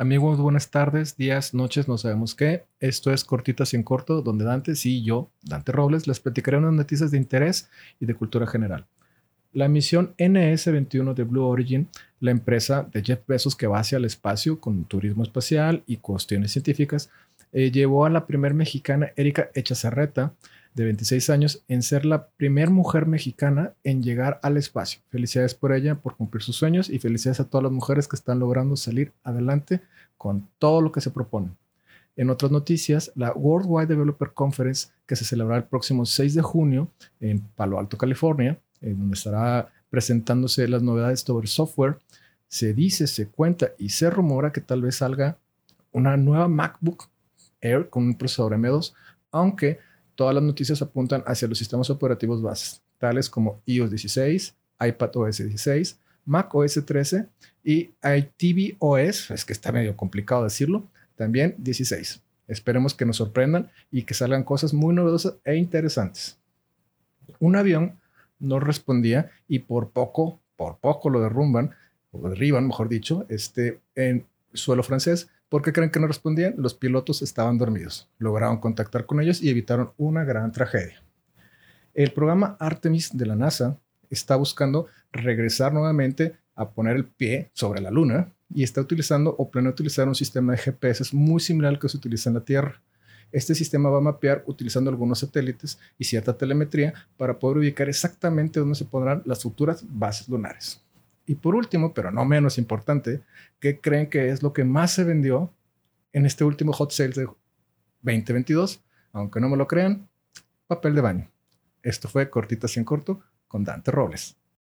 Amigos, buenas tardes, días, noches, no sabemos qué. Esto es Cortitas y en Corto, donde Dante, sí y yo, Dante Robles, les platicaré unas noticias de interés y de cultura general. La misión NS-21 de Blue Origin, la empresa de Jeff Bezos que va hacia el espacio con turismo espacial y cuestiones científicas, eh, llevó a la primer mexicana Erika Echazarreta, de 26 años, en ser la primera mujer mexicana en llegar al espacio. Felicidades por ella, por cumplir sus sueños y felicidades a todas las mujeres que están logrando salir adelante con todo lo que se proponen. En otras noticias, la Worldwide Developer Conference, que se celebrará el próximo 6 de junio en Palo Alto, California, en donde estará presentándose las novedades sobre software, se dice, se cuenta y se rumora que tal vez salga una nueva MacBook Air con un procesador M2, aunque todas las noticias apuntan hacia los sistemas operativos bases, tales como iOS 16, iPad OS 16, Mac OS 13 y iTV OS, es que está medio complicado decirlo, también 16. Esperemos que nos sorprendan y que salgan cosas muy novedosas e interesantes. Un avión no respondía y por poco, por poco lo derrumban, o derriban, mejor dicho, este, en suelo francés ¿Por qué creen que no respondían? Los pilotos estaban dormidos. Lograron contactar con ellos y evitaron una gran tragedia. El programa Artemis de la NASA está buscando regresar nuevamente a poner el pie sobre la Luna y está utilizando o planea utilizar un sistema de GPS muy similar al que se utiliza en la Tierra. Este sistema va a mapear utilizando algunos satélites y cierta telemetría para poder ubicar exactamente dónde se pondrán las futuras bases lunares. Y por último, pero no menos importante, ¿qué creen que es lo que más se vendió en este último hot sale de 2022? Aunque no me lo crean, papel de baño. Esto fue Cortitas en Corto con Dante Robles.